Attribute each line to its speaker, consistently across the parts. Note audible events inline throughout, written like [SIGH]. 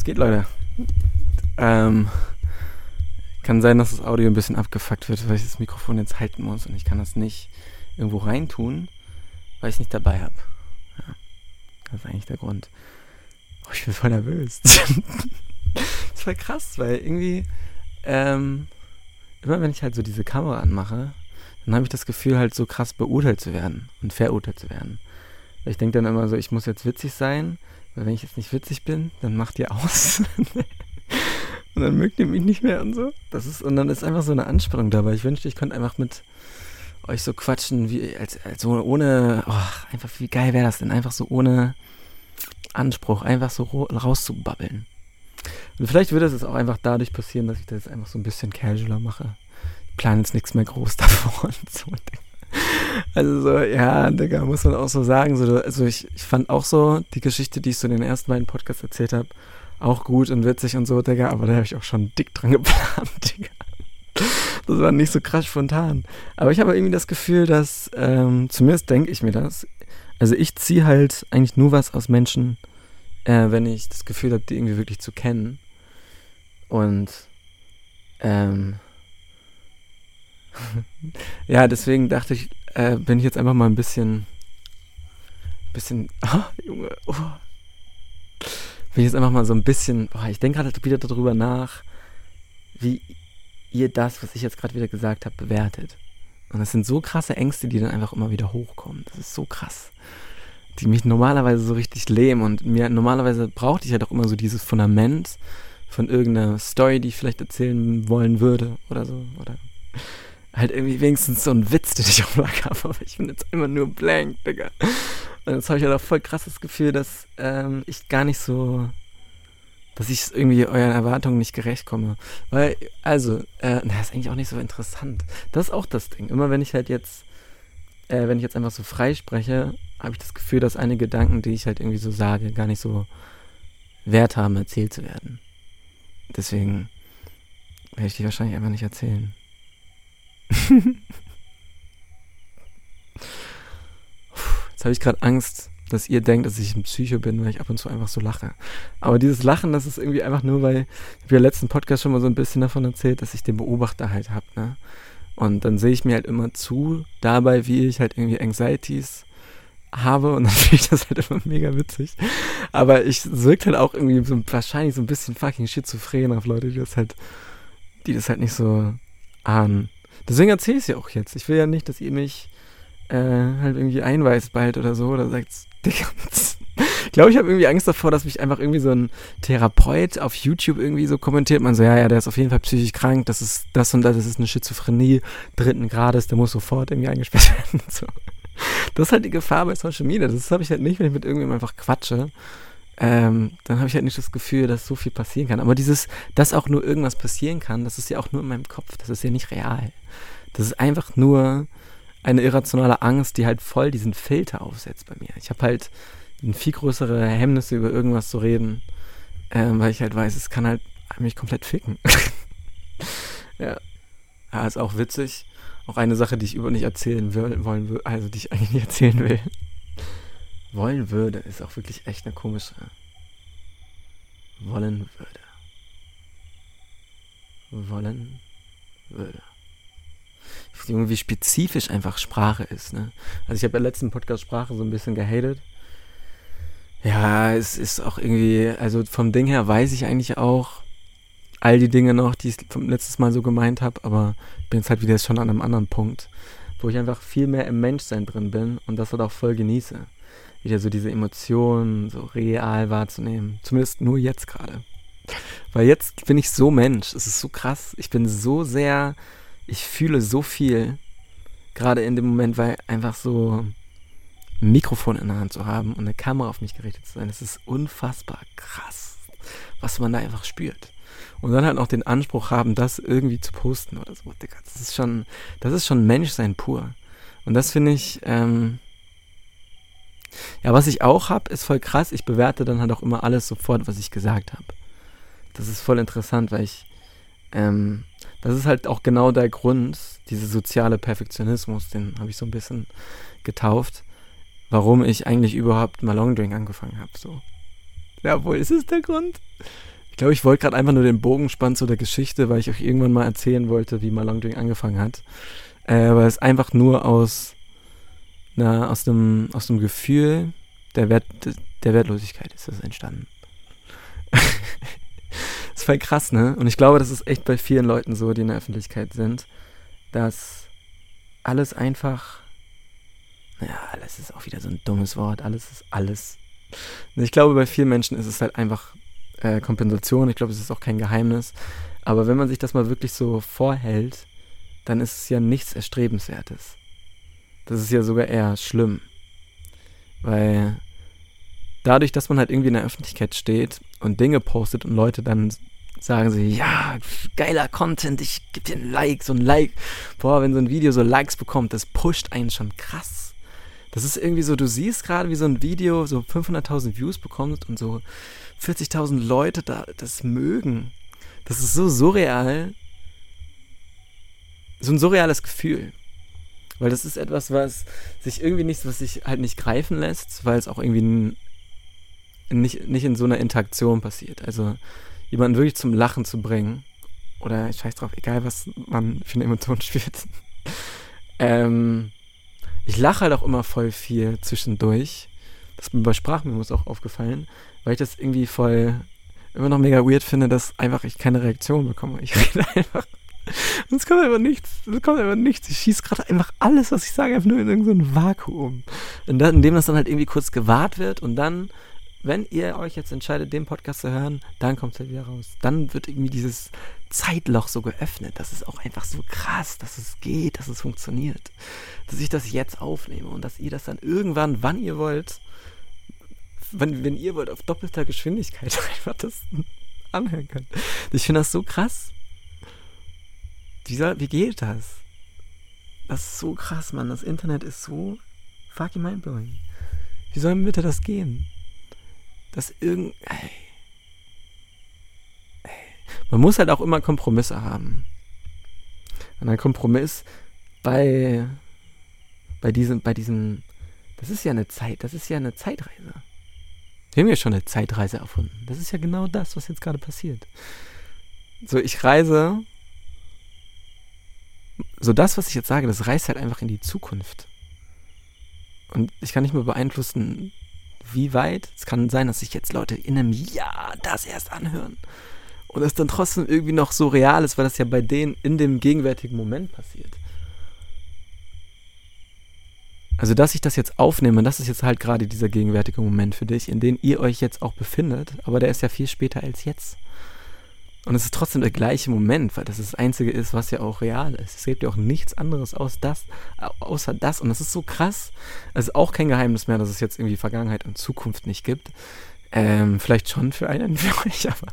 Speaker 1: Was geht, Leute? Ähm, kann sein, dass das Audio ein bisschen abgefuckt wird, weil ich das Mikrofon jetzt halten muss und ich kann das nicht irgendwo reintun, weil ich es nicht dabei habe. Ja, das ist eigentlich der Grund. Oh, ich bin voll nervös. [LAUGHS] das voll krass, weil irgendwie, ähm, immer wenn ich halt so diese Kamera anmache, dann habe ich das Gefühl, halt so krass beurteilt zu werden und verurteilt zu werden. Ich denke dann immer so, ich muss jetzt witzig sein, weil wenn ich jetzt nicht witzig bin, dann macht ihr aus. [LAUGHS] und dann mögt ihr mich nicht mehr und so. Das ist, und dann ist einfach so eine Anspannung dabei. Ich wünschte, ich könnte einfach mit euch so quatschen, wie, als, als so ohne, oh, einfach, wie geil wäre das denn? Einfach so ohne Anspruch, einfach so rauszubabbeln. Und vielleicht würde es auch einfach dadurch passieren, dass ich das einfach so ein bisschen casualer mache. Ich plane jetzt nichts mehr groß [LAUGHS] davor und so. [LAUGHS] Also so, ja, Digga, muss man auch so sagen. So, also ich, ich fand auch so die Geschichte, die ich so in den ersten beiden Podcasts erzählt habe, auch gut und witzig und so, Digga, aber da habe ich auch schon dick dran [LAUGHS] geplant, Digga. Das war nicht so krass spontan. Aber ich habe irgendwie das Gefühl, dass, ähm, zumindest denke ich mir das, also ich ziehe halt eigentlich nur was aus Menschen, äh, wenn ich das Gefühl habe, die irgendwie wirklich zu kennen. Und ähm, ja, deswegen dachte ich, äh, bin ich jetzt einfach mal ein bisschen, bisschen, oh, [LAUGHS] Junge, oh. bin ich jetzt einfach mal so ein bisschen, oh, ich denke gerade wieder darüber nach, wie ihr das, was ich jetzt gerade wieder gesagt habe, bewertet. Und das sind so krasse Ängste, die dann einfach immer wieder hochkommen. Das ist so krass. Die mich normalerweise so richtig lähmen. Und mir normalerweise brauchte ich ja doch immer so dieses Fundament von irgendeiner Story, die ich vielleicht erzählen wollen würde oder so. Oder halt irgendwie wenigstens so ein Witz, den ich auf Lager habe, [LAUGHS] aber ich bin jetzt immer nur blank, Digga. Und jetzt habe ich halt auch voll krasses Gefühl, dass ähm, ich gar nicht so, dass ich irgendwie euren Erwartungen nicht gerecht komme. Weil, also, äh, na, ist eigentlich auch nicht so interessant. Das ist auch das Ding. Immer wenn ich halt jetzt, äh, wenn ich jetzt einfach so frei spreche, habe ich das Gefühl, dass einige Gedanken, die ich halt irgendwie so sage, gar nicht so wert haben, erzählt zu werden. Deswegen werde ich die wahrscheinlich einfach nicht erzählen. Jetzt habe ich gerade Angst, dass ihr denkt, dass ich ein Psycho bin, weil ich ab und zu einfach so lache. Aber dieses Lachen, das ist irgendwie einfach nur, weil ich habe ja letzten Podcast schon mal so ein bisschen davon erzählt, dass ich den Beobachter halt habe, ne? Und dann sehe ich mir halt immer zu, dabei, wie ich halt irgendwie Anxieties habe und [LAUGHS] dann finde ich das halt immer mega witzig. Aber ich wirkt halt auch irgendwie so wahrscheinlich so ein bisschen fucking schizophren auf Leute, die das halt, die das halt nicht so ahnen. Deswegen erzähle ich es ja auch jetzt. Ich will ja nicht, dass ihr mich äh, halt irgendwie einweist bald oder so oder sagt, Digga. Ich glaube, ich habe irgendwie Angst davor, dass mich einfach irgendwie so ein Therapeut auf YouTube irgendwie so kommentiert. Man so, ja, ja, der ist auf jeden Fall psychisch krank, das ist das und das, das ist eine Schizophrenie dritten Grades, der muss sofort irgendwie eingesperrt [LAUGHS] werden. So. Das ist halt die Gefahr bei Social Media. Das habe ich halt nicht, wenn ich mit irgendjemandem einfach quatsche ähm, dann habe ich halt nicht das Gefühl, dass so viel passieren kann. Aber dieses, dass auch nur irgendwas passieren kann, das ist ja auch nur in meinem Kopf. Das ist ja nicht real. Das ist einfach nur eine irrationale Angst, die halt voll diesen Filter aufsetzt bei mir. Ich habe halt ein viel größere Hemmnisse über irgendwas zu reden, ähm, weil ich halt weiß, es kann halt mich komplett ficken. [LAUGHS] ja. Ja, ist auch witzig. Auch eine Sache, die ich über nicht erzählen will, wollen will, also die ich eigentlich nicht erzählen will wollen würde, ist auch wirklich echt eine komische. Wollen würde. Wollen würde. Wie spezifisch einfach Sprache ist, ne? Also ich habe ja letzten Podcast Sprache so ein bisschen gehatet. Ja, es ist auch irgendwie, also vom Ding her weiß ich eigentlich auch all die Dinge noch, die ich vom letztes Mal so gemeint habe, aber ich bin jetzt halt wieder schon an einem anderen Punkt, wo ich einfach viel mehr im Menschsein drin bin und das halt auch voll genieße wieder so diese Emotionen so real wahrzunehmen. Zumindest nur jetzt gerade. Weil jetzt bin ich so Mensch. Es ist so krass. Ich bin so sehr, ich fühle so viel. Gerade in dem Moment, weil einfach so ein Mikrofon in der Hand zu haben und eine Kamera auf mich gerichtet zu sein, es ist unfassbar krass, was man da einfach spürt. Und dann halt auch den Anspruch haben, das irgendwie zu posten oder so. Das ist schon, das ist schon Menschsein pur. Und das finde ich, ähm, ja, was ich auch habe, ist voll krass. Ich bewerte dann halt auch immer alles sofort, was ich gesagt habe. Das ist voll interessant, weil ich, ähm, das ist halt auch genau der Grund, dieser soziale Perfektionismus, den habe ich so ein bisschen getauft, warum ich eigentlich überhaupt mal Longdrink angefangen habe. So. Ja, wohl ist es der Grund? Ich glaube, ich wollte gerade einfach nur den Bogen spannen zu der Geschichte, weil ich euch irgendwann mal erzählen wollte, wie Malongding angefangen hat. Äh, aber es einfach nur aus, na, aus dem, aus dem Gefühl der, Wert, der Wertlosigkeit ist das entstanden. das [LAUGHS] ist voll krass, ne? Und ich glaube, das ist echt bei vielen Leuten so, die in der Öffentlichkeit sind, dass alles einfach, naja, alles ist auch wieder so ein dummes Wort, alles ist alles. Ich glaube, bei vielen Menschen ist es halt einfach äh, Kompensation. Ich glaube, es ist auch kein Geheimnis. Aber wenn man sich das mal wirklich so vorhält, dann ist es ja nichts Erstrebenswertes. Das ist ja sogar eher schlimm. Weil dadurch, dass man halt irgendwie in der Öffentlichkeit steht und Dinge postet und Leute dann sagen sie, ja, geiler Content, ich gebe dir ein Like, so ein Like. Boah, wenn so ein Video so Likes bekommt, das pusht einen schon krass. Das ist irgendwie so, du siehst gerade, wie so ein Video so 500.000 Views bekommt und so 40.000 Leute da das mögen. Das ist so surreal. So ein surreales Gefühl. Weil das ist etwas, was sich irgendwie nicht, was sich halt nicht greifen lässt, weil es auch irgendwie nicht, nicht in so einer Interaktion passiert. Also jemanden wirklich zum Lachen zu bringen. Oder ich scheiß drauf, egal was man für eine Emotion [LAUGHS] spürt. ähm, ich lache halt auch immer voll viel zwischendurch. Das ist mir bei Sprachmemos auch aufgefallen, weil ich das irgendwie voll immer noch mega weird finde, dass einfach ich keine Reaktion bekomme. Ich [LAUGHS] rede einfach. Und es kommt einfach nichts. Es kommt einfach nichts. Ich schieße gerade einfach alles, was ich sage, einfach nur in irgendein Vakuum. Und dann, indem das dann halt irgendwie kurz gewahrt wird und dann wenn ihr euch jetzt entscheidet, den Podcast zu hören, dann kommt es halt wieder raus. Dann wird irgendwie dieses Zeitloch so geöffnet. Das ist auch einfach so krass, dass es geht, dass es funktioniert. Dass ich das jetzt aufnehme und dass ihr das dann irgendwann, wann ihr wollt, wenn, wenn ihr wollt, auf doppelter Geschwindigkeit [LAUGHS] einfach das anhören könnt. Ich finde das so krass. Dieser, wie geht das? Das ist so krass, Mann. Das Internet ist so fucking mindblowing. Wie soll bitte das gehen? dass irgend. Ey. Ey. Man muss halt auch immer Kompromisse haben. Und ein Kompromiss bei, bei diesem, bei diesem, das ist ja eine Zeit, das ist ja eine Zeitreise. Wir haben ja schon eine Zeitreise erfunden. Das ist ja genau das, was jetzt gerade passiert. So, ich reise, so das, was ich jetzt sage, das reist halt einfach in die Zukunft. Und ich kann nicht mehr beeinflussen, wie weit. Es kann sein, dass sich jetzt Leute in einem Jahr das erst anhören. Und es dann trotzdem irgendwie noch so real ist, weil das ja bei denen in dem gegenwärtigen Moment passiert. Also, dass ich das jetzt aufnehme, das ist jetzt halt gerade dieser gegenwärtige Moment für dich, in dem ihr euch jetzt auch befindet, aber der ist ja viel später als jetzt. Und es ist trotzdem der gleiche Moment, weil das das Einzige ist, was ja auch real ist. Es gibt ja auch nichts anderes aus das, außer das. Und das ist so krass. Es ist auch kein Geheimnis mehr, dass es jetzt irgendwie Vergangenheit und Zukunft nicht gibt. Ähm, vielleicht schon für einen für [LAUGHS] euch, aber.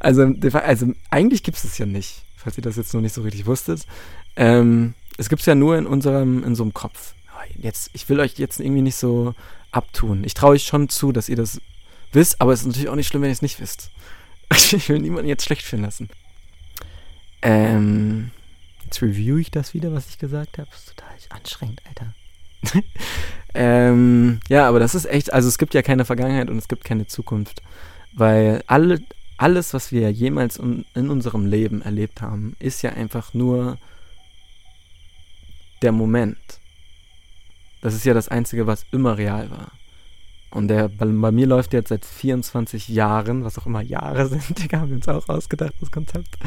Speaker 1: Also, also eigentlich gibt es es ja nicht, falls ihr das jetzt noch nicht so richtig wusstet. Ähm, es gibt es ja nur in unserem, in so einem Kopf. Jetzt, ich will euch jetzt irgendwie nicht so abtun. Ich traue euch schon zu, dass ihr das wisst, aber es ist natürlich auch nicht schlimm, wenn ihr es nicht wisst. Ich will niemanden jetzt schlecht fühlen lassen. Ähm, jetzt review ich das wieder, was ich gesagt habe. Ist total anstrengend, Alter. [LAUGHS] ähm, ja, aber das ist echt, also es gibt ja keine Vergangenheit und es gibt keine Zukunft. Weil alle, alles, was wir jemals in, in unserem Leben erlebt haben, ist ja einfach nur der Moment. Das ist ja das Einzige, was immer real war. Und der bei, bei, mir läuft jetzt seit 24 Jahren, was auch immer Jahre [LAUGHS] sind, Digga, haben wir uns auch ausgedacht, das Konzept.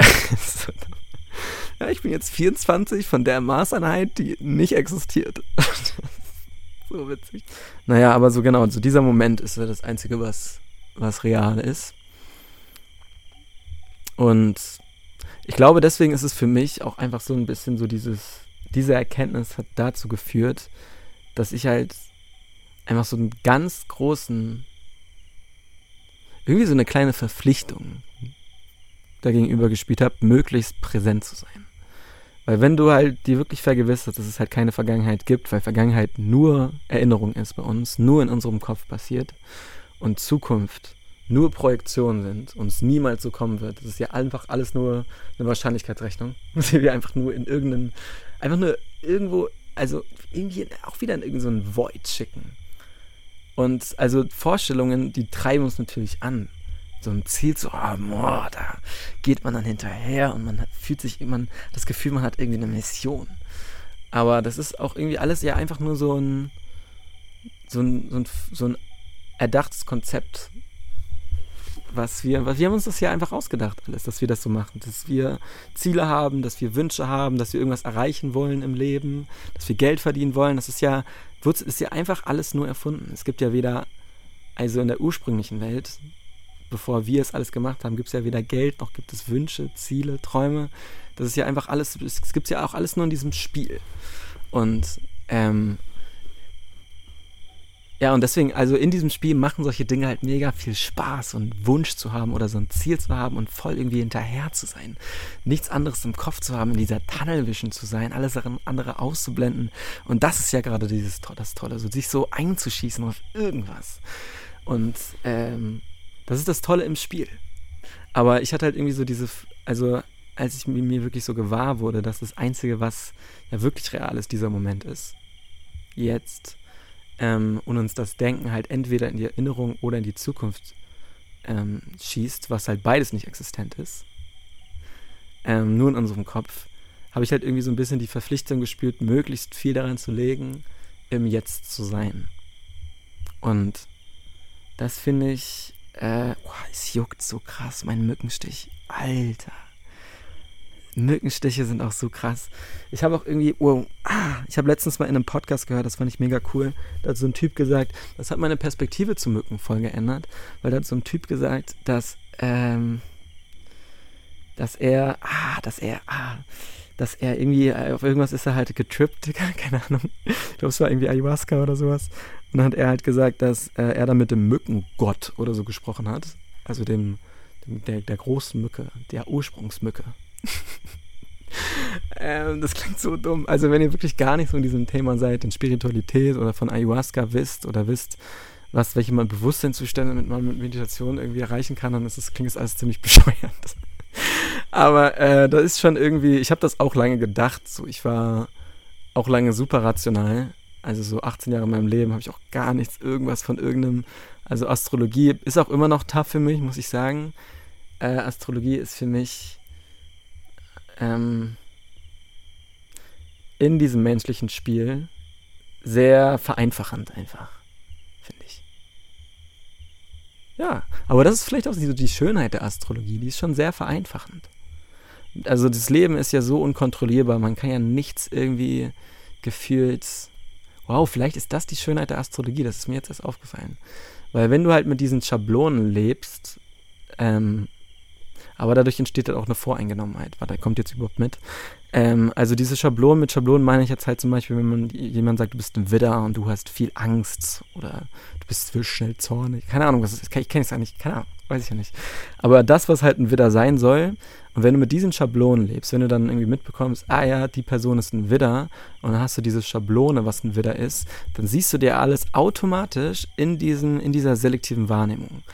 Speaker 1: [LAUGHS] ja, ich bin jetzt 24 von der Maßeinheit, die nicht existiert. [LAUGHS] so witzig. Naja, aber so genau, so dieser Moment ist ja das Einzige, was, was real ist. Und ich glaube, deswegen ist es für mich auch einfach so ein bisschen so dieses, diese Erkenntnis hat dazu geführt, dass ich halt einfach so einen ganz großen, irgendwie so eine kleine Verpflichtung dagegenüber gespielt habe, möglichst präsent zu sein. Weil wenn du halt dir wirklich vergewisserst, dass es halt keine Vergangenheit gibt, weil Vergangenheit nur Erinnerung ist bei uns, nur in unserem Kopf passiert und Zukunft nur Projektionen sind und es niemals so kommen wird. Das ist ja einfach alles nur eine Wahrscheinlichkeitsrechnung, [LAUGHS] die wir einfach nur in irgendeinen, einfach nur irgendwo, also irgendwie auch wieder in irgendeinen Void schicken Und also Vorstellungen, die treiben uns natürlich an. So ein Ziel zu haben, oh, da geht man dann hinterher und man hat, fühlt sich immer das Gefühl, man hat irgendwie eine Mission. Aber das ist auch irgendwie alles ja einfach nur so ein, so ein, so ein, so ein erdachtes Konzept, was wir, was wir haben uns das ja einfach ausgedacht alles, dass wir das so machen, dass wir Ziele haben, dass wir Wünsche haben, dass wir irgendwas erreichen wollen im Leben, dass wir Geld verdienen wollen. Das ist ja, ist ja einfach alles nur erfunden. Es gibt ja weder, also in der ursprünglichen Welt, bevor wir es alles gemacht haben, gibt es ja weder Geld noch gibt es Wünsche, Ziele, Träume. Das ist ja einfach alles, es gibt ja auch alles nur in diesem Spiel. Und ähm, ja, und deswegen, also in diesem Spiel machen solche Dinge halt mega viel Spaß und Wunsch zu haben oder so ein Ziel zu haben und voll irgendwie hinterher zu sein. Nichts anderes im Kopf zu haben, in dieser Tunnelvision zu sein, alles andere auszublenden. Und das ist ja gerade dieses das Tolle, so sich so einzuschießen auf irgendwas. Und ähm, das ist das Tolle im Spiel. Aber ich hatte halt irgendwie so diese, also als ich mir wirklich so gewahr wurde, dass das Einzige, was ja wirklich real ist, dieser Moment ist. Jetzt ähm, und uns das Denken halt entweder in die Erinnerung oder in die Zukunft ähm, schießt, was halt beides nicht existent ist, ähm, nur in unserem Kopf, habe ich halt irgendwie so ein bisschen die Verpflichtung gespürt, möglichst viel daran zu legen, im Jetzt zu sein. Und das finde ich, äh, oh, es juckt so krass, mein Mückenstich. Alter. Mückenstiche sind auch so krass. Ich habe auch irgendwie, oh, ah, ich habe letztens mal in einem Podcast gehört, das fand ich mega cool. Da hat so ein Typ gesagt, das hat meine Perspektive zu Mücken voll geändert, weil da hat so ein Typ gesagt, dass, ähm, dass er, ah, dass er, ah, dass er irgendwie, äh, auf irgendwas ist er halt getrippt, [LAUGHS] keine Ahnung. Ich glaube, es war irgendwie Ayahuasca oder sowas. Und dann hat er halt gesagt, dass äh, er da mit dem Mückengott oder so gesprochen hat. Also dem, dem der, der großen Mücke, der Ursprungsmücke. [LAUGHS] ähm, das klingt so dumm. Also wenn ihr wirklich gar nicht so in diesem Thema seid, in Spiritualität oder von Ayahuasca wisst oder wisst, was, welche man Bewusstseinszustände mit man mit Meditation irgendwie erreichen kann, dann ist das, klingt das alles ziemlich [LAUGHS] bescheuert. Aber äh, da ist schon irgendwie, ich habe das auch lange gedacht. So, ich war auch lange super rational. Also so 18 Jahre in meinem Leben habe ich auch gar nichts, irgendwas von irgendeinem. Also Astrologie ist auch immer noch tough für mich, muss ich sagen. Äh, Astrologie ist für mich ähm, in diesem menschlichen Spiel sehr vereinfachend einfach, finde ich. Ja, aber das ist vielleicht auch die, die Schönheit der Astrologie, die ist schon sehr vereinfachend. Also das Leben ist ja so unkontrollierbar, man kann ja nichts irgendwie gefühlt. Wow, vielleicht ist das die Schönheit der Astrologie, das ist mir jetzt erst aufgefallen. Weil wenn du halt mit diesen Schablonen lebst, ähm, aber dadurch entsteht halt auch eine Voreingenommenheit. Warte, kommt jetzt überhaupt mit? Ähm, also diese Schablonen, mit Schablonen meine ich jetzt halt zum Beispiel, wenn man jemand sagt, du bist ein Widder und du hast viel Angst oder du bist schnell zornig. Keine Ahnung, was ist. Ich kenne es nicht. Keine Ahnung, weiß ich ja nicht. Aber das, was halt ein Widder sein soll, und wenn du mit diesen Schablonen lebst, wenn du dann irgendwie mitbekommst, ah ja, die Person ist ein Widder und dann hast du diese Schablone, was ein Widder ist, dann siehst du dir alles automatisch in, diesen, in dieser selektiven Wahrnehmung.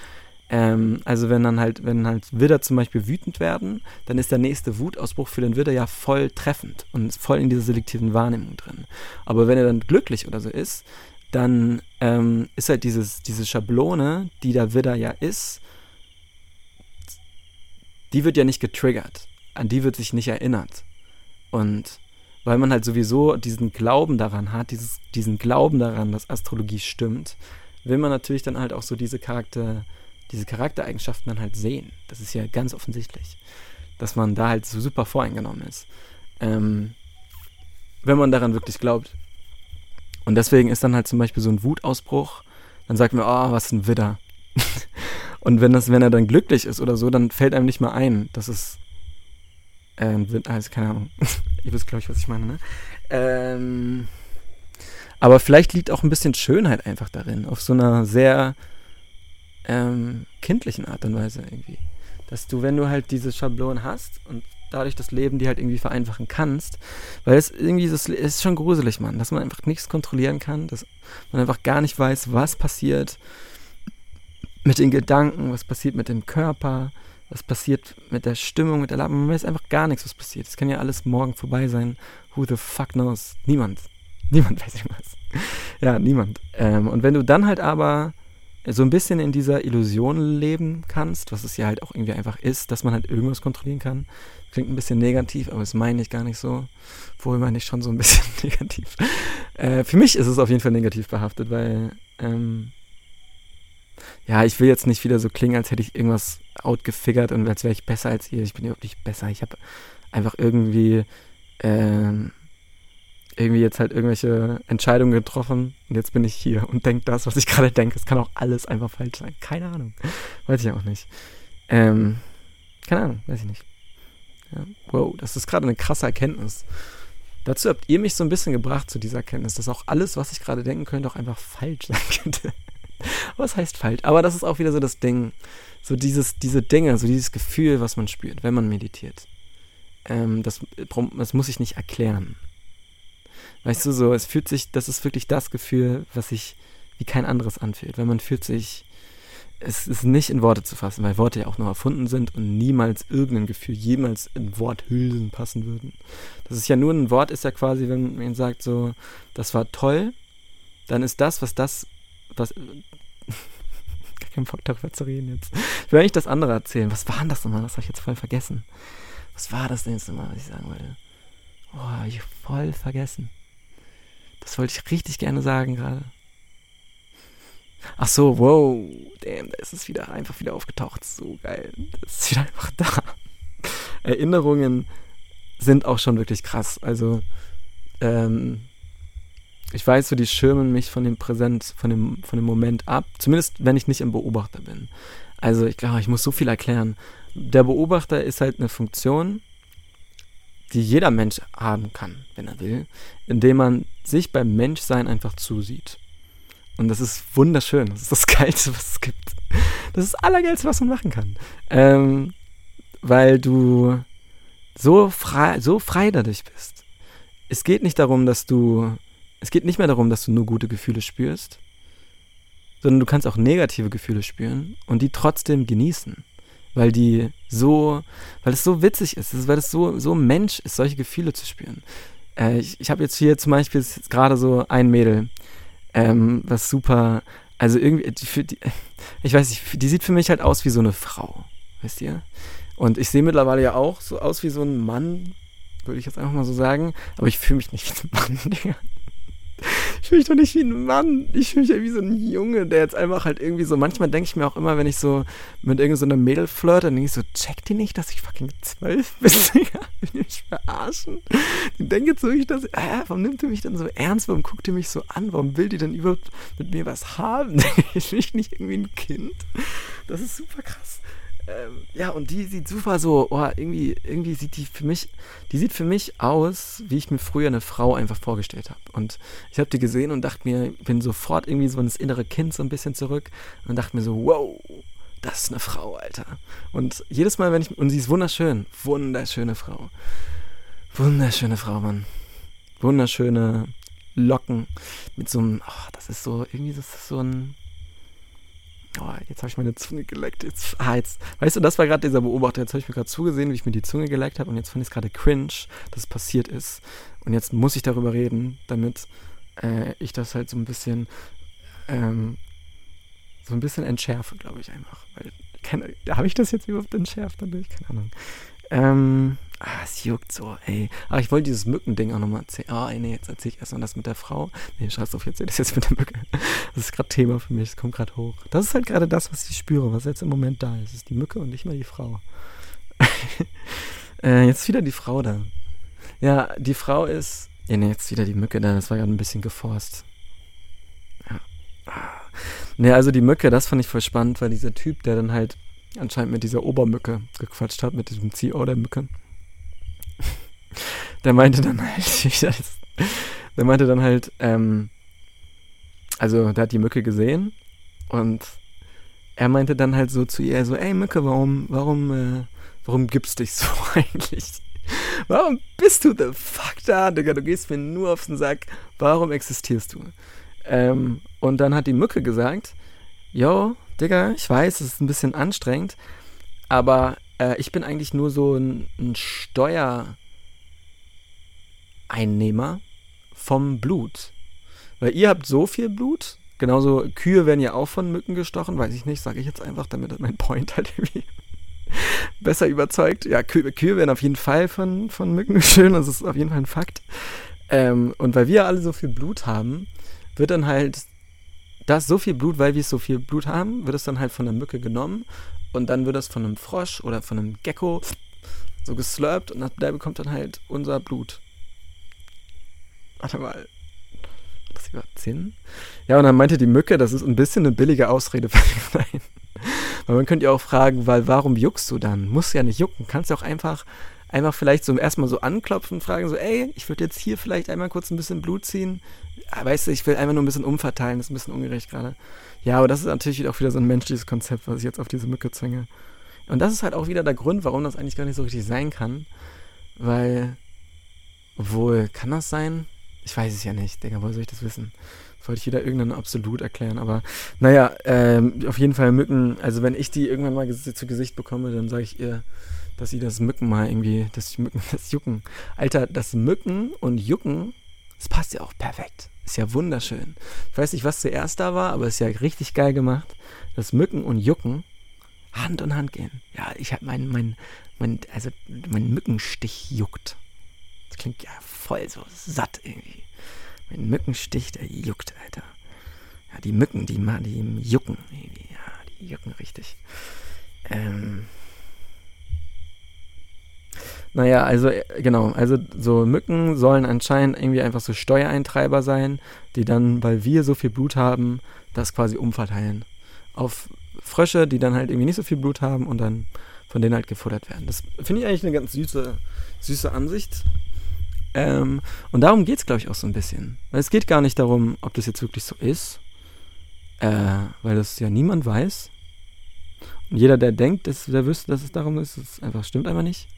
Speaker 1: Ähm, also wenn dann halt, wenn halt Widder zum Beispiel wütend werden, dann ist der nächste Wutausbruch für den Widder ja voll treffend und ist voll in dieser selektiven Wahrnehmung drin. Aber wenn er dann glücklich oder so ist, dann ähm, ist halt dieses, diese Schablone, die der Widder ja ist, die wird ja nicht getriggert. An die wird sich nicht erinnert. Und weil man halt sowieso diesen Glauben daran hat, dieses, diesen Glauben daran, dass Astrologie stimmt, will man natürlich dann halt auch so diese Charakter, diese Charaktereigenschaften dann halt sehen. Das ist ja ganz offensichtlich, dass man da halt so super voreingenommen ist. Ähm, wenn man daran wirklich glaubt. Und deswegen ist dann halt zum Beispiel so ein Wutausbruch, dann sagt man, oh, was ein Widder. [LAUGHS] Und wenn das, wenn er dann glücklich ist oder so, dann fällt einem nicht mal ein, dass es äh, ein Widder, also keine Ahnung. [LAUGHS] Ihr wisst, glaube ich, was ich meine, ne? Ähm, aber vielleicht liegt auch ein bisschen Schönheit einfach darin, auf so einer sehr ähm, kindlichen Art und Weise irgendwie. Dass du, wenn du halt diese Schablonen hast und dadurch das Leben die halt irgendwie vereinfachen kannst, weil es irgendwie, es ist schon gruselig, Mann, dass man einfach nichts kontrollieren kann, dass man einfach gar nicht weiß, was passiert mit den Gedanken, was passiert mit dem Körper, was passiert mit der Stimmung, mit der Labe. Man weiß einfach gar nichts, was passiert. Es kann ja alles morgen vorbei sein. Who the fuck knows? Niemand. Niemand [LAUGHS] weiß irgendwas. ja, niemand. Ähm, und wenn du dann halt aber so ein bisschen in dieser Illusion leben kannst, was es ja halt auch irgendwie einfach ist, dass man halt irgendwas kontrollieren kann. Klingt ein bisschen negativ, aber das meine ich gar nicht so. Wohl meine ich schon so ein bisschen [LAUGHS] negativ. Äh, für mich ist es auf jeden Fall negativ behaftet, weil, ähm, ja, ich will jetzt nicht wieder so klingen, als hätte ich irgendwas outgefigert und als wäre ich besser als ihr. Ich bin überhaupt nicht besser. Ich habe einfach irgendwie, ähm, irgendwie jetzt halt irgendwelche Entscheidungen getroffen und jetzt bin ich hier und denke das, was ich [LAUGHS] gerade denke. Es kann auch alles einfach falsch sein. Keine Ahnung. Weiß ich auch nicht. Ähm, keine Ahnung, weiß ich nicht. Ja, wow, das ist gerade eine krasse Erkenntnis. Dazu habt ihr mich so ein bisschen gebracht zu dieser Erkenntnis, dass auch alles, was ich gerade denken könnte, auch einfach falsch [LAUGHS] sein könnte. was heißt falsch? Aber das ist auch wieder so das Ding. So dieses, diese Dinge, so dieses Gefühl, was man spürt, wenn man meditiert. Ähm, das, das muss ich nicht erklären. Weißt du, so, es fühlt sich, das ist wirklich das Gefühl, was sich wie kein anderes anfühlt. Weil man fühlt sich, es ist nicht in Worte zu fassen, weil Worte ja auch nur erfunden sind und niemals irgendein Gefühl jemals in Worthülsen passen würden. Das ist ja nur ein Wort, ist ja quasi, wenn man sagt so, das war toll, dann ist das, was das, was, [LAUGHS] gar keinen Bock darüber zu reden jetzt. Ich will eigentlich das andere erzählen. Was war denn das nochmal? Das habe ich jetzt voll vergessen. Was war das denn jetzt nochmal, was ich sagen wollte? Oh, habe ich voll vergessen. Das wollte ich richtig gerne sagen gerade. Ach so, wow, damn, da ist es wieder einfach wieder aufgetaucht. So geil. Das ist wieder einfach da. Erinnerungen sind auch schon wirklich krass. Also, ähm, ich weiß so, die schirmen mich von dem Präsent, von dem, von dem Moment ab. Zumindest, wenn ich nicht im Beobachter bin. Also, ich glaube, ich muss so viel erklären. Der Beobachter ist halt eine Funktion, die jeder Mensch haben kann, wenn er will, indem man sich beim Menschsein einfach zusieht. Und das ist wunderschön. Das ist das [LAUGHS] Geilste, was es gibt. Das ist das Allergeilste, was man machen kann. Ähm, weil du so frei, so frei dadurch bist. Es geht nicht darum, dass du, es geht nicht mehr darum, dass du nur gute Gefühle spürst, sondern du kannst auch negative Gefühle spüren und die trotzdem genießen weil die so, weil es so witzig ist, weil es so, so Mensch ist, solche Gefühle zu spüren. Äh, ich ich habe jetzt hier zum Beispiel gerade so ein Mädel, ähm, was super, also irgendwie, die, die, ich weiß nicht, die sieht für mich halt aus wie so eine Frau, wisst ihr? Und ich sehe mittlerweile ja auch so aus wie so ein Mann, würde ich jetzt einfach mal so sagen, aber ich fühle mich nicht wie ein Mann, [LAUGHS] Digga. Ich fühle mich doch nicht wie ein Mann. Ich fühle mich ja wie so ein Junge, der jetzt einfach halt irgendwie so. Manchmal denke ich mir auch immer, wenn ich so mit irgendeiner so Mädel flirte, dann denke ich so, checkt die nicht, dass ich fucking zwölf [LAUGHS] bin? Will die mich verarschen? Die denkt jetzt wirklich, dass. Äh, warum nimmt ihr mich denn so ernst? Warum guckt ihr mich so an? Warum will die denn überhaupt mit mir was haben? [LAUGHS] Ich bin nicht irgendwie ein Kind. Das ist super krass. Ähm, ja, und die sieht super so, oh, irgendwie, irgendwie sieht die für mich, die sieht für mich aus, wie ich mir früher eine Frau einfach vorgestellt habe. Und ich habe die gesehen und dachte mir, bin sofort irgendwie so ins innere Kind so ein bisschen zurück und dachte mir so, wow, das ist eine Frau, Alter. Und jedes Mal, wenn ich, und sie ist wunderschön, wunderschöne Frau. Wunderschöne Frau, Mann. Wunderschöne Locken mit so einem, oh, das ist so, irgendwie, das ist so ein, Oh, jetzt habe ich meine Zunge geleckt. Jetzt, ah, jetzt, weißt du, das war gerade dieser Beobachter. Jetzt habe ich mir gerade zugesehen, wie ich mir die Zunge geleckt habe und jetzt fand ich es gerade cringe, dass es passiert ist. Und jetzt muss ich darüber reden, damit äh, ich das halt so ein bisschen, ähm, so ein bisschen entschärfe, glaube ich einfach. Weil, habe ich das jetzt überhaupt entschärft dadurch? Keine Ahnung. Ähm, ah, es juckt so, ey. Aber ich wollte dieses Mückending auch nochmal erzählen. Ah, oh, nee, jetzt erzähle ich erstmal das mit der Frau. Nee, scheiß auf, jetzt das jetzt mit der Mücke. Das ist gerade Thema für mich, es kommt gerade hoch. Das ist halt gerade das, was ich spüre, was jetzt im Moment da ist. Es ist die Mücke und nicht mehr die Frau. [LAUGHS] äh, jetzt ist wieder die Frau da. Ja, die Frau ist. Ja, nee, jetzt wieder die Mücke da. Das war gerade ein bisschen geforst. Ja. Ne, also die Mücke, das fand ich voll spannend, weil dieser Typ, der dann halt anscheinend mit dieser Obermücke gequatscht hat, mit diesem CEO der Mücke. Der meinte dann halt, [LAUGHS] der meinte dann halt, ähm, also der hat die Mücke gesehen und er meinte dann halt so zu ihr so, ey Mücke, warum, warum, äh, warum gibst dich so [LAUGHS] eigentlich? Warum bist du the fuck da, Digga? Du gehst mir nur auf den Sack. Warum existierst du? Ähm, und dann hat die Mücke gesagt, yo, Digga, ich weiß, es ist ein bisschen anstrengend, aber äh, ich bin eigentlich nur so ein, ein Steuereinnehmer vom Blut. Weil ihr habt so viel Blut. Genauso Kühe werden ja auch von Mücken gestochen, weiß ich nicht, sage ich jetzt einfach, damit mein Point halt irgendwie [LAUGHS] besser überzeugt. Ja, Kühe, Kühe werden auf jeden Fall von, von Mücken [LAUGHS] schön, das ist auf jeden Fall ein Fakt. Ähm, und weil wir alle so viel Blut haben, wird dann halt das so viel Blut, weil wir so viel Blut haben, wird es dann halt von der Mücke genommen und dann wird es von einem Frosch oder von einem Gecko so geslurpt und der bekommt dann halt unser Blut. Warte mal. Das überhaupt Sinn? Ja, und dann meinte die Mücke, das ist ein bisschen eine billige Ausrede [LAUGHS] für Nein. Weil man könnte ja auch fragen, weil warum juckst du dann? Muss ja nicht jucken. Kannst ja auch einfach, einfach vielleicht so erstmal so anklopfen und fragen, so, ey, ich würde jetzt hier vielleicht einmal kurz ein bisschen Blut ziehen. Ja, weißt du, ich will einfach nur ein bisschen umverteilen, das ist ein bisschen ungerecht gerade. Ja, aber das ist natürlich auch wieder so ein menschliches Konzept, was ich jetzt auf diese Mücke zwinge. Und das ist halt auch wieder der Grund, warum das eigentlich gar nicht so richtig sein kann. Weil, obwohl, kann das sein? Ich weiß es ja nicht, Digga, woher soll ich das wissen? wollte ich wieder irgendeinen Absolut erklären, aber naja, ähm, auf jeden Fall Mücken, also wenn ich die irgendwann mal zu Gesicht bekomme, dann sage ich ihr, dass sie das Mücken mal irgendwie, das Mücken, [LAUGHS] das Jucken. Alter, das Mücken und Jucken, das passt ja auch perfekt. Ist ja wunderschön. Ich weiß nicht, was zuerst da war, aber ist ja richtig geil gemacht. Das Mücken und Jucken Hand in Hand gehen. Ja, ich habe mein, mein, mein, also mein Mückenstich juckt. Das klingt ja voll so satt irgendwie. Mein Mückenstich, der juckt, Alter. Ja, die Mücken, die, die jucken irgendwie. Ja, die jucken richtig. Ähm. Naja, also äh, genau, also so Mücken sollen anscheinend irgendwie einfach so Steuereintreiber sein, die dann, weil wir so viel Blut haben, das quasi umverteilen. Auf Frösche, die dann halt irgendwie nicht so viel Blut haben und dann von denen halt gefuttert werden. Das finde ich eigentlich eine ganz süße, süße Ansicht. Ähm, und darum geht es, glaube ich, auch so ein bisschen. Weil es geht gar nicht darum, ob das jetzt wirklich so ist, äh, weil das ja niemand weiß. Und jeder, der denkt, dass, der wüsste, dass es darum ist, das einfach stimmt einfach nicht.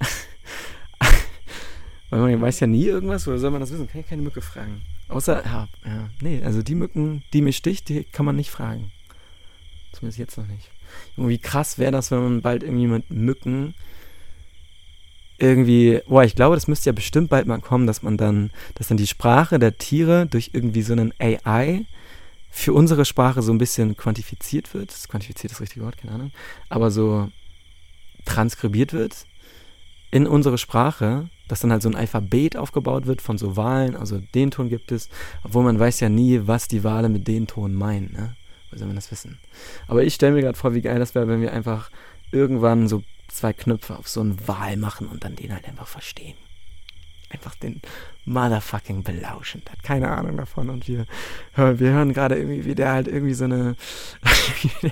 Speaker 1: [LAUGHS] weil man weiß ja nie irgendwas, oder soll man das wissen? Kann ich keine Mücke fragen. Außer, ja, ja, nee, also die Mücken, die mich sticht, die kann man nicht fragen. Zumindest jetzt noch nicht. Irgendwie krass wäre das, wenn man bald irgendwie mit Mücken irgendwie, boah, ich glaube, das müsste ja bestimmt bald mal kommen, dass man dann, dass dann die Sprache der Tiere durch irgendwie so einen AI für unsere Sprache so ein bisschen quantifiziert wird. Das quantifiziert das richtige Wort, keine Ahnung. Aber so transkribiert wird in unsere Sprache, dass dann halt so ein Alphabet aufgebaut wird von so Wahlen, also den Ton gibt es, obwohl man weiß ja nie, was die Wale mit den Ton meinen, ne? Wo soll man das wissen? Aber ich stelle mir gerade vor, wie geil das wäre, wenn wir einfach irgendwann so zwei Knöpfe auf so einen Wal machen und dann den halt einfach verstehen. Einfach den Motherfucking belauschen. Hat keine Ahnung davon. Und wir hören, wir hören gerade irgendwie, wie der halt irgendwie so eine, [LAUGHS]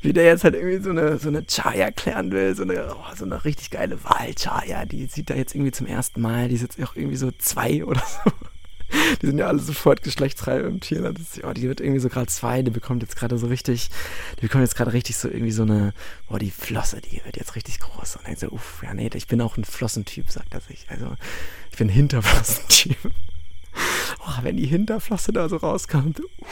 Speaker 1: wie der, der jetzt halt irgendwie so eine, so eine Chaya klären will, so eine, oh, so eine richtig geile Wahl-Chaya, die sieht er jetzt irgendwie zum ersten Mal, die ist jetzt auch irgendwie so zwei oder so die sind ja alle sofort geschlechtsreif im Tier. Das, oh, die wird irgendwie so gerade zwei, die bekommt jetzt gerade so richtig, die bekommt jetzt gerade richtig so irgendwie so eine, boah, die Flosse, die wird jetzt richtig groß. Und denkt so, uff, ja, nee, ich bin auch ein Flossentyp, sagt er sich. Also, ich bin Hinterflossentyp. [LAUGHS] Oh, wenn die Hinterflosse da so rauskommt, uff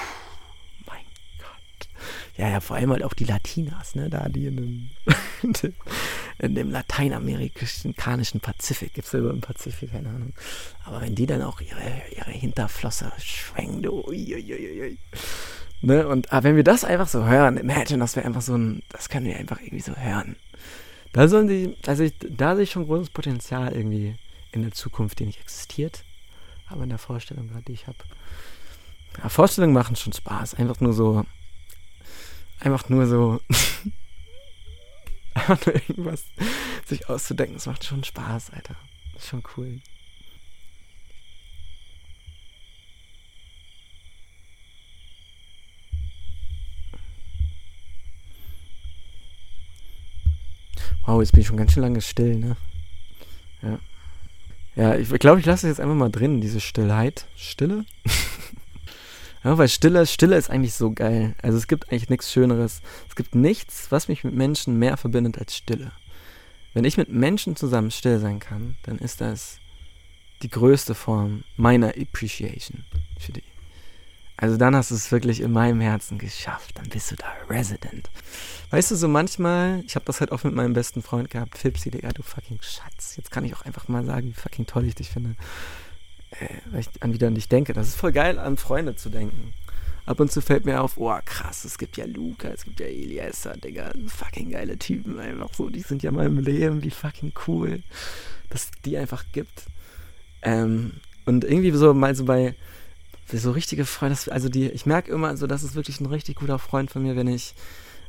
Speaker 1: ja, ja, vor allem halt auch die Latinas, ne, da die in dem, [LAUGHS] in dem lateinamerikanischen Pazifik, gibt es ja über den Pazifik, keine Ahnung. Aber wenn die dann auch ihre, ihre Hinterflosse schwenken, uiuiui. Ne, und aber wenn wir das einfach so hören, imagine, das wäre einfach so ein, das können wir einfach irgendwie so hören. Da sollen die, also ich, da sehe ich schon großes Potenzial irgendwie in der Zukunft, die nicht existiert, aber in der Vorstellung gerade, die ich habe. Ja, Vorstellungen machen schon Spaß, einfach nur so einfach nur so [LAUGHS] einfach [LAUGHS] nur irgendwas sich auszudenken, das macht schon Spaß, Alter. Das ist schon cool. Wow, jetzt bin ich schon ganz schön lange still, ne? Ja. Ja, ich glaube, ich lasse es jetzt einfach mal drin, diese Stillheit. Stille? Ja, weil Stille, Stille ist eigentlich so geil. Also es gibt eigentlich nichts Schöneres. Es gibt nichts, was mich mit Menschen mehr verbindet als Stille. Wenn ich mit Menschen zusammen still sein kann, dann ist das die größte Form meiner Appreciation für die. Also dann hast du es wirklich in meinem Herzen geschafft. Dann bist du da resident. Weißt du, so manchmal, ich habe das halt auch mit meinem besten Freund gehabt, Fipsi, Digga, du fucking Schatz. Jetzt kann ich auch einfach mal sagen, wie fucking toll ich dich finde. Äh, weil ich an wieder an dich denke. Das ist voll geil, an Freunde zu denken. Ab und zu fällt mir auf, oh krass, es gibt ja Luca, es gibt ja Eliezer, Digga, fucking geile Typen einfach so, die sind ja mal im Leben, wie fucking cool, dass es die einfach gibt. Ähm, und irgendwie so mal so bei so richtige Freunde, also die, ich merke immer so, das ist wirklich ein richtig guter Freund von mir, wenn ich,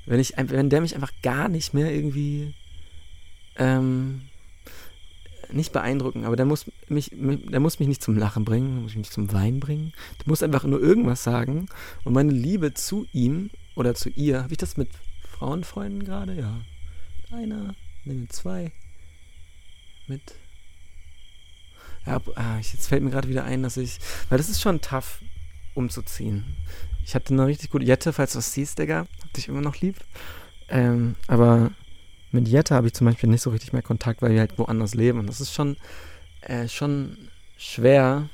Speaker 1: wenn ich, wenn der mich einfach gar nicht mehr irgendwie ähm, nicht beeindrucken, aber der muss mich, der muss mich nicht zum Lachen bringen, der muss mich nicht zum Weinen bringen. Der muss einfach nur irgendwas sagen. Und meine Liebe zu ihm oder zu ihr, habe ich das mit Frauenfreunden gerade? Ja. Einer, mit zwei, mit. Ja, ah, jetzt fällt mir gerade wieder ein, dass ich. Weil das ist schon tough, umzuziehen. Ich hatte eine richtig gute Jette, falls du das siehst, Digga. Hab dich immer noch lieb. Ähm, aber mit Jette habe ich zum Beispiel nicht so richtig mehr Kontakt, weil wir halt woanders leben. Und das ist schon, äh, schon schwer.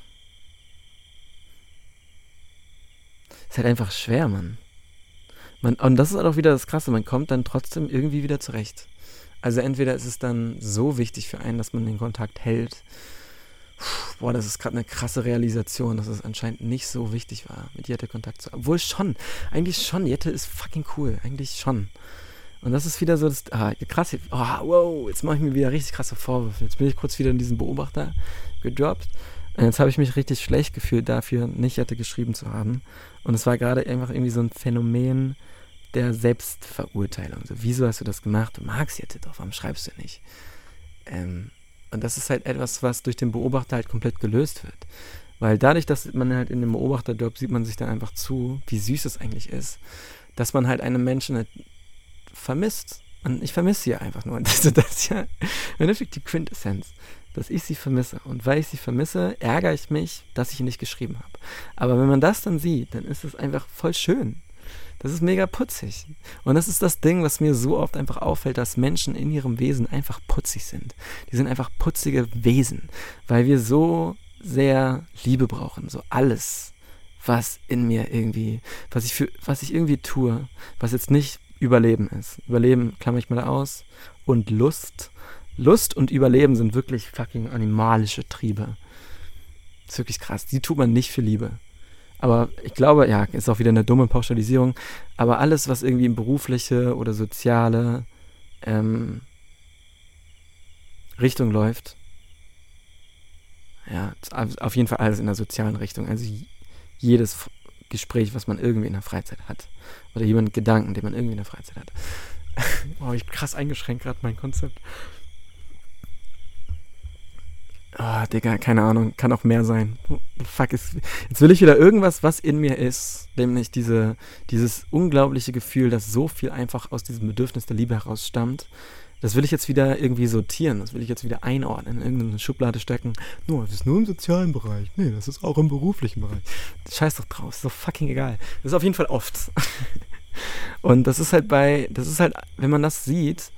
Speaker 1: Ist halt einfach schwer, Mann. Man, und das ist halt auch wieder das Krasse, man kommt dann trotzdem irgendwie wieder zurecht. Also entweder ist es dann so wichtig für einen, dass man den Kontakt hält. Puh, boah, das ist gerade eine krasse Realisation, dass es anscheinend nicht so wichtig war, mit Jette Kontakt zu haben. Obwohl schon, eigentlich schon, Jette ist fucking cool, eigentlich schon. Und das ist wieder so das, ah, krass, oh, wow, jetzt mache ich mir wieder richtig krasse Vorwürfe. Jetzt bin ich kurz wieder in diesen Beobachter gedroppt. Und jetzt habe ich mich richtig schlecht gefühlt dafür, nicht hätte geschrieben zu haben. Und es war gerade einfach irgendwie so ein Phänomen der Selbstverurteilung. So, wieso hast du das gemacht? Du magst Jette doch, warum schreibst du nicht? Ähm, und das ist halt etwas, was durch den Beobachter halt komplett gelöst wird. Weil dadurch, dass man halt in dem Beobachterjob sieht man sich dann einfach zu, wie süß es eigentlich ist, dass man halt einem Menschen halt vermisst. Und ich vermisse sie einfach nur. Das, [LAUGHS] das ist ja im die Quintessenz, dass ich sie vermisse. Und weil ich sie vermisse, ärgere ich mich, dass ich ihn nicht geschrieben habe. Aber wenn man das dann sieht, dann ist es einfach voll schön. Das ist mega putzig. Und das ist das Ding, was mir so oft einfach auffällt, dass Menschen in ihrem Wesen einfach putzig sind. Die sind einfach putzige Wesen, weil wir so sehr Liebe brauchen. So alles, was in mir irgendwie, was ich für, was ich irgendwie tue, was jetzt nicht Überleben ist. Überleben klammer ich mal aus. Und Lust. Lust und Überleben sind wirklich fucking animalische Triebe. Das ist wirklich krass. Die tut man nicht für Liebe. Aber ich glaube, ja, ist auch wieder eine dumme Pauschalisierung. Aber alles, was irgendwie in berufliche oder soziale ähm, Richtung läuft, ja, auf jeden Fall alles in der sozialen Richtung. Also jedes Gespräch, was man irgendwie in der Freizeit hat. Oder jemand Gedanken, den man irgendwie in der Freizeit hat. [LAUGHS] oh, ich bin krass eingeschränkt gerade mein Konzept. Ah, oh, Digga, keine Ahnung, kann auch mehr sein. Fuck, ist, jetzt will ich wieder irgendwas, was in mir ist, nämlich diese, dieses unglaubliche Gefühl, dass so viel einfach aus diesem Bedürfnis der Liebe heraus stammt, das will ich jetzt wieder irgendwie sortieren, das will ich jetzt wieder einordnen, in irgendeine Schublade stecken. Nur, das ist nur im sozialen Bereich. Nee, das ist auch im beruflichen Bereich. Scheiß doch drauf, ist doch fucking egal. Das ist auf jeden Fall oft. [LAUGHS] Und das ist halt bei, das ist halt, wenn man das sieht,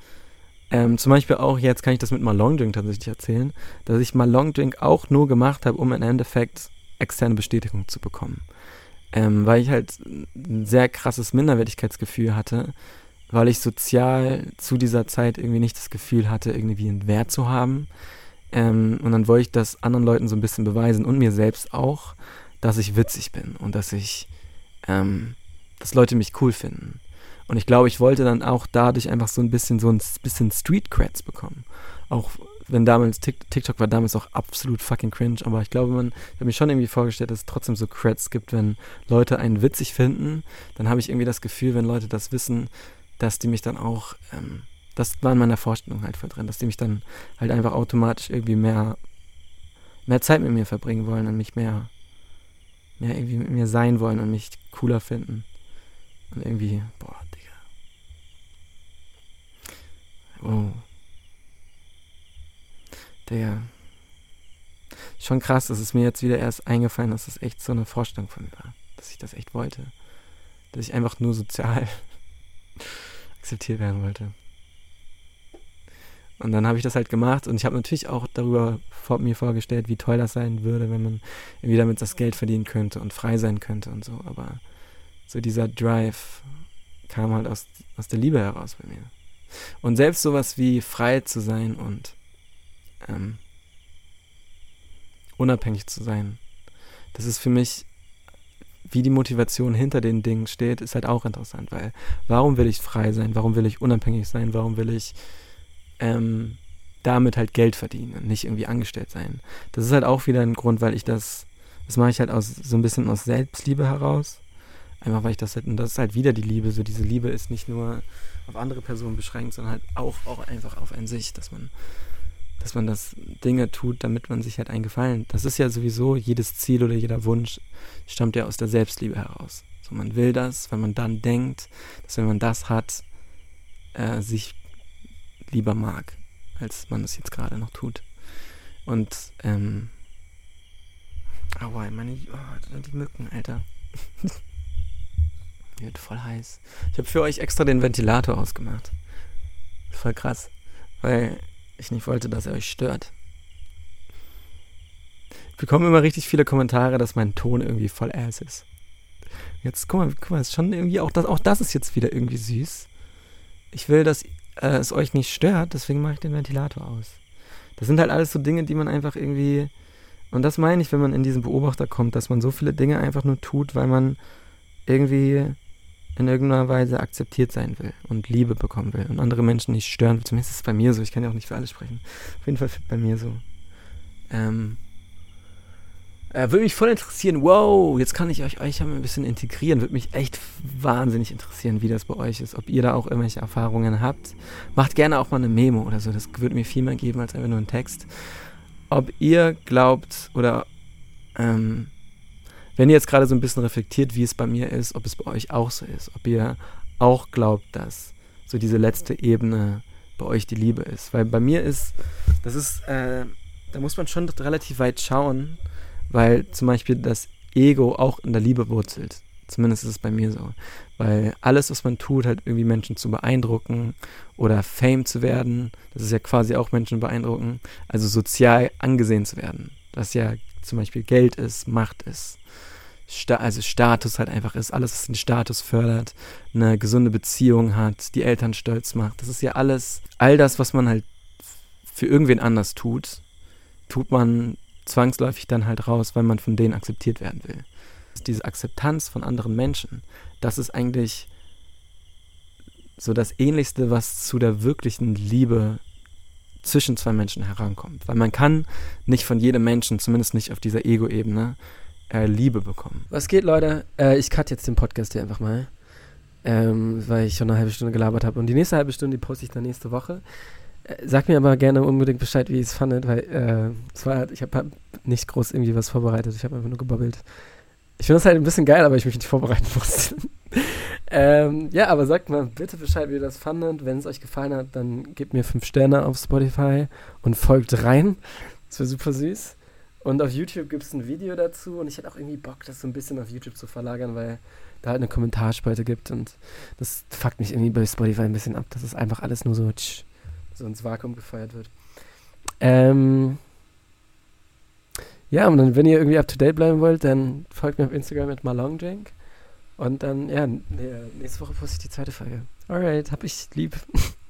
Speaker 1: ähm, zum Beispiel auch, jetzt kann ich das mit mal Long Drink tatsächlich erzählen, dass ich mal Long Drink auch nur gemacht habe, um im Endeffekt externe Bestätigung zu bekommen. Ähm, weil ich halt ein sehr krasses Minderwertigkeitsgefühl hatte, weil ich sozial zu dieser Zeit irgendwie nicht das Gefühl hatte, irgendwie einen Wert zu haben. Ähm, und dann wollte ich das anderen Leuten so ein bisschen beweisen und mir selbst auch, dass ich witzig bin und dass ich, ähm, dass Leute mich cool finden. Und ich glaube, ich wollte dann auch dadurch einfach so ein bisschen so ein bisschen Street Creds bekommen. Auch wenn damals TikTok war damals auch absolut fucking cringe, aber ich glaube, man ich habe mir schon irgendwie vorgestellt, dass es trotzdem so Creds gibt, wenn Leute einen witzig finden, dann habe ich irgendwie das Gefühl, wenn Leute das wissen, dass die mich dann auch, ähm, das war in meiner Vorstellung halt voll drin, dass die mich dann halt einfach automatisch irgendwie mehr, mehr Zeit mit mir verbringen wollen und mich mehr, mehr irgendwie mit mir sein wollen und mich cooler finden. Und irgendwie, boah, Digga. Oh. Digga. Schon krass, dass es mir jetzt wieder erst eingefallen, dass das echt so eine Vorstellung von mir war. Dass ich das echt wollte. Dass ich einfach nur sozial akzeptiert werden wollte. Und dann habe ich das halt gemacht und ich habe natürlich auch darüber vor mir vorgestellt, wie toll das sein würde, wenn man irgendwie damit das Geld verdienen könnte und frei sein könnte und so. Aber so dieser Drive kam halt aus, aus der Liebe heraus bei mir. Und selbst sowas wie frei zu sein und ähm, unabhängig zu sein. Das ist für mich, wie die Motivation hinter den Dingen steht, ist halt auch interessant, weil warum will ich frei sein? Warum will ich unabhängig sein? Warum will ich ähm, damit halt Geld verdienen und nicht irgendwie angestellt sein? Das ist halt auch wieder ein Grund, weil ich das, das mache ich halt aus so ein bisschen aus Selbstliebe heraus. Einfach weil ich das halt, und das ist halt wieder die Liebe, so diese Liebe ist nicht nur auf andere Personen beschränkt, sondern halt auch, auch einfach auf ein sich, dass man dass man das Dinge tut, damit man sich halt einen Gefallen. Das ist ja sowieso jedes Ziel oder jeder Wunsch stammt ja aus der Selbstliebe heraus. So, man will das, weil man dann denkt, dass wenn man das hat, äh, sich lieber mag, als man es jetzt gerade noch tut. Und ähm, aua, meine, oh, die Mücken, Alter. [LAUGHS] Wird voll heiß. Ich habe für euch extra den Ventilator ausgemacht. Voll krass. Weil ich nicht wollte, dass er euch stört. Ich bekomme immer richtig viele Kommentare, dass mein Ton irgendwie voll ass ist. Jetzt, guck mal, guck mal, ist schon irgendwie, auch das, auch das ist jetzt wieder irgendwie süß. Ich will, dass äh, es euch nicht stört, deswegen mache ich den Ventilator aus. Das sind halt alles so Dinge, die man einfach irgendwie, und das meine ich, wenn man in diesen Beobachter kommt, dass man so viele Dinge einfach nur tut, weil man irgendwie in irgendeiner Weise akzeptiert sein will und Liebe bekommen will und andere Menschen nicht stören will. Zumindest ist es bei mir so. Ich kann ja auch nicht für alle sprechen. Auf jeden Fall bei mir so. Ähm, äh, würde mich voll interessieren. Wow, jetzt kann ich euch, euch ein bisschen integrieren. Würde mich echt wahnsinnig interessieren, wie das bei euch ist. Ob ihr da auch irgendwelche Erfahrungen habt. Macht gerne auch mal eine Memo oder so. Das würde mir viel mehr geben als einfach nur ein Text. Ob ihr glaubt oder ähm, wenn ihr jetzt gerade so ein bisschen reflektiert, wie es bei mir ist, ob es bei euch auch so ist, ob ihr auch glaubt, dass so diese letzte Ebene bei euch die Liebe ist. Weil bei mir ist, das ist, äh, da muss man schon relativ weit schauen, weil zum Beispiel das Ego auch in der Liebe wurzelt. Zumindest ist es bei mir so. Weil alles, was man tut, halt irgendwie Menschen zu beeindrucken oder Fame zu werden, das ist ja quasi auch Menschen beeindrucken, also sozial angesehen zu werden. Das ja zum Beispiel Geld ist, Macht ist. Sta also Status halt einfach ist, alles, was den Status fördert, eine gesunde Beziehung hat, die Eltern stolz macht. Das ist ja alles, all das, was man halt für irgendwen anders tut, tut man zwangsläufig dann halt raus, weil man von denen akzeptiert werden will. Diese Akzeptanz von anderen Menschen, das ist eigentlich so das Ähnlichste, was zu der wirklichen Liebe zwischen zwei Menschen herankommt. Weil man kann nicht von jedem Menschen, zumindest nicht auf dieser Ego-Ebene, äh, Liebe bekommen.
Speaker 2: Was geht, Leute? Äh, ich cut jetzt den Podcast hier einfach mal. Ähm, weil ich schon eine halbe Stunde gelabert habe. Und die nächste halbe Stunde, die poste ich dann nächste Woche. Äh, sag mir aber gerne unbedingt Bescheid, wie ihr es fandet, weil äh, es war, ich habe hab nicht groß irgendwie was vorbereitet. Ich habe einfach nur gebabbelt. Ich finde das halt ein bisschen geil, aber ich mich nicht vorbereiten [LAUGHS] musste. Ähm, ja, aber sagt mal bitte Bescheid, wie ihr das fandet. Wenn es euch gefallen hat, dann gebt mir fünf Sterne auf Spotify und folgt rein. Das wäre super süß. Und auf YouTube gibt es ein Video dazu und ich hätte auch irgendwie Bock, das so ein bisschen auf YouTube zu verlagern, weil da halt eine Kommentarspalte gibt und das fuckt mich irgendwie bei Spotify ein bisschen ab, dass es einfach alles nur so, tsch, so ins Vakuum gefeuert wird. Ähm ja, und dann, wenn ihr irgendwie up to date bleiben wollt, dann folgt mir auf Instagram mit Malongjank. Und dann, ja, nächste Woche poste ich die zweite Folge. Alright, hab ich lieb. [LAUGHS]